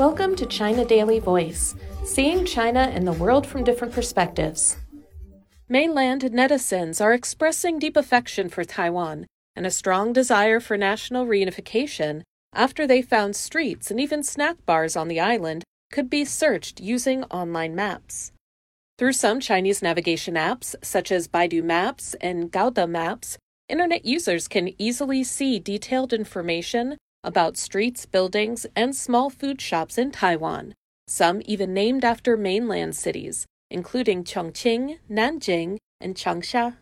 Welcome to China Daily Voice, seeing China and the world from different perspectives. Mainland netizens are expressing deep affection for Taiwan and a strong desire for national reunification after they found streets and even snack bars on the island could be searched using online maps. Through some Chinese navigation apps, such as Baidu Maps and Gaode Maps, internet users can easily see detailed information about streets, buildings, and small food shops in Taiwan, some even named after mainland cities, including Chongqing, Nanjing, and Changsha.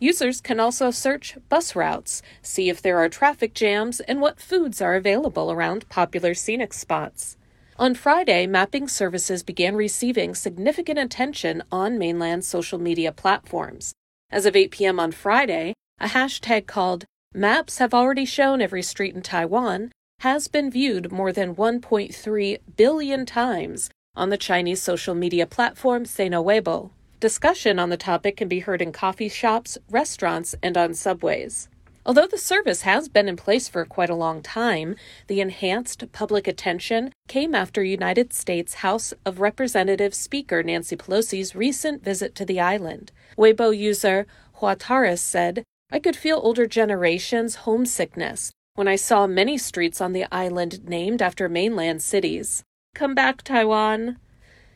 Users can also search bus routes, see if there are traffic jams, and what foods are available around popular scenic spots. On Friday, mapping services began receiving significant attention on mainland social media platforms. As of 8 p.m. on Friday, a hashtag called Maps have already shown every street in Taiwan has been viewed more than 1.3 billion times on the Chinese social media platform Sina Weibo. Discussion on the topic can be heard in coffee shops, restaurants, and on subways. Although the service has been in place for quite a long time, the enhanced public attention came after United States House of Representatives Speaker Nancy Pelosi's recent visit to the island. Weibo user Huataris said, I could feel older generations' homesickness when I saw many streets on the island named after mainland cities. Come back, Taiwan!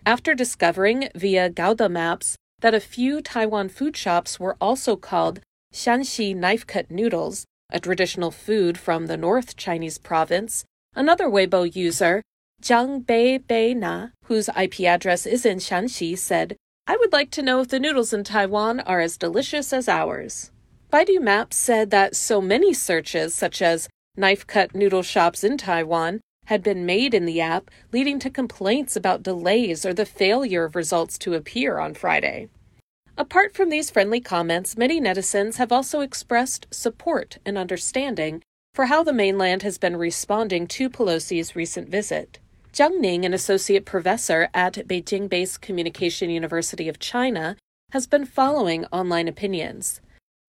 After discovering via Gaode Maps that a few Taiwan food shops were also called Shanxi knife cut noodles, a traditional food from the North Chinese province, another Weibo user, Jiang Bei Bei Na, whose IP address is in Shanxi, said, I would like to know if the noodles in Taiwan are as delicious as ours. Baidu Maps said that so many searches, such as knife cut noodle shops in Taiwan, had been made in the app, leading to complaints about delays or the failure of results to appear on Friday. Apart from these friendly comments, many netizens have also expressed support and understanding for how the mainland has been responding to Pelosi's recent visit. Zhang Ning, an associate professor at Beijing based Communication University of China, has been following online opinions.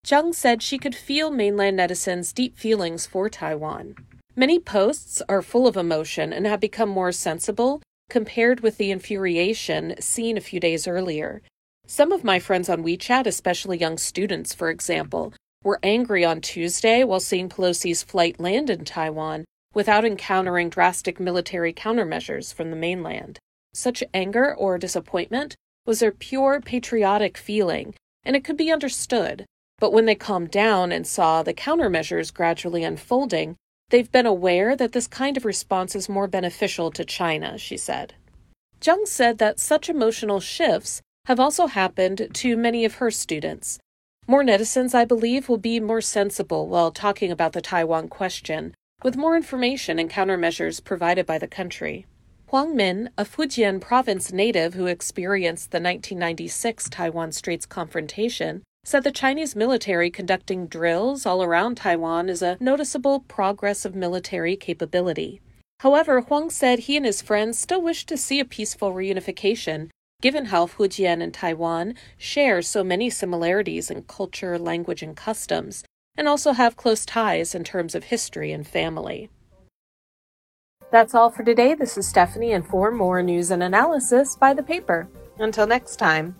Zhang said she could feel mainland netizens' deep feelings for Taiwan. Many posts are full of emotion and have become more sensible compared with the infuriation seen a few days earlier. Some of my friends on WeChat, especially young students, for example, were angry on Tuesday while seeing Pelosi's flight land in Taiwan without encountering drastic military countermeasures from the mainland. Such anger or disappointment was their pure patriotic feeling, and it could be understood. But when they calmed down and saw the countermeasures gradually unfolding, they've been aware that this kind of response is more beneficial to China, she said. Zhang said that such emotional shifts have also happened to many of her students. More netizens, I believe, will be more sensible while talking about the Taiwan question, with more information and countermeasures provided by the country. Huang Min, a Fujian province native who experienced the 1996 Taiwan Straits confrontation, said the Chinese military conducting drills all around Taiwan is a noticeable progress of military capability. However, Huang said he and his friends still wish to see a peaceful reunification, given how Fujian and Taiwan share so many similarities in culture, language, and customs, and also have close ties in terms of history and family. That's all for today. This is Stephanie, and for more news and analysis, buy the paper. Until next time.